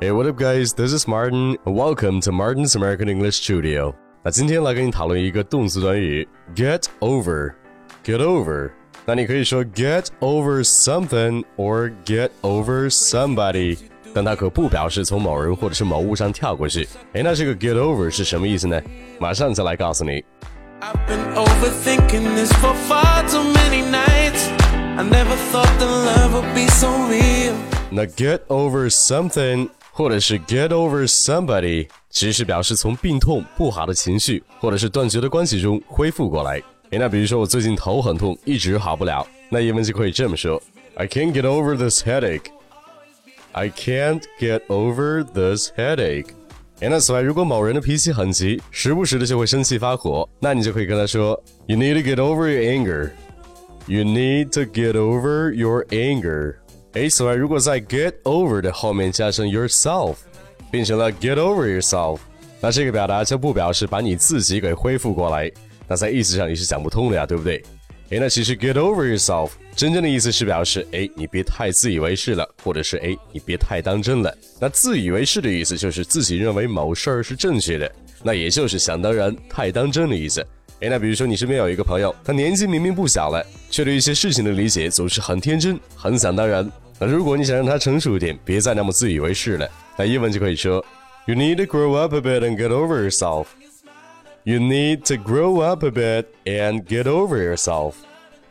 Hey, what up, guys? This is Martin. Welcome to Martin's American English Studio. 那今天来跟你讨论一个动词短语，get over。get over。那你可以说 get over something or get over somebody，但它可不表示从某人或者是某物上跳过去。哎，那这个 get over 是什么意思呢？马上就来告诉你。I've been overthinking this for far too many nights. I never thought the love would be so real. 那 get over something 或者是 get over somebody，其实是表示从病痛、不好的情绪或者是断绝的关系中恢复过来。诶，那比如说我最近头很痛，一直好不了，那英文就可以这么说：I can't get over this headache. I can't get over this headache. 诶，那此外，如果某人的脾气很急，时不时的就会生气发火，那你就可以跟他说：You need to get over your anger. You need to get over your anger. 诶，此外，如果在 get over 的后面加上 yourself，变成了 get over yourself，那这个表达就不表示把你自己给恢复过来，那在意思上也是讲不通的呀，对不对？诶，那其实 get over yourself 真正的意思是表示，诶，你别太自以为是了，或者是诶，你别太当真了。那自以为是的意思就是自己认为某事儿是正确的，那也就是想当然、太当真的意思。诶，那比如说你身边有一个朋友，他年纪明明不小了，却对一些事情的理解总是很天真、很想当然。那如果你想让他成熟一点，别再那么自以为是了，那英文就可以说：You need to grow up a bit and get over yourself. You need to grow up a bit and get over yourself.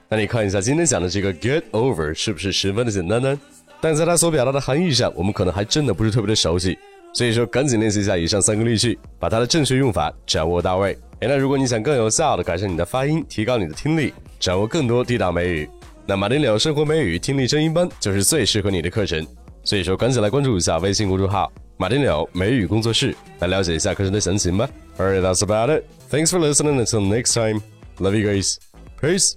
那你看一下今天讲的这个 get over 是不是十分的简单呢？但在它所表达的含义上，我们可能还真的不是特别的熟悉。所以说，赶紧练习一下以上三个例句，把它的正确用法掌握到位。哎，那如果你想更有效的改善你的发音，提高你的听力，掌握更多地道美语。那马丁鸟生活美语听力声音班就是最适合你的课程，所以说赶紧来关注一下微信公众号“马丁鸟美语工作室”，来了解一下课程的详情吧。Alright, that's about it. Thanks for listening. Until next time, love you guys. Peace.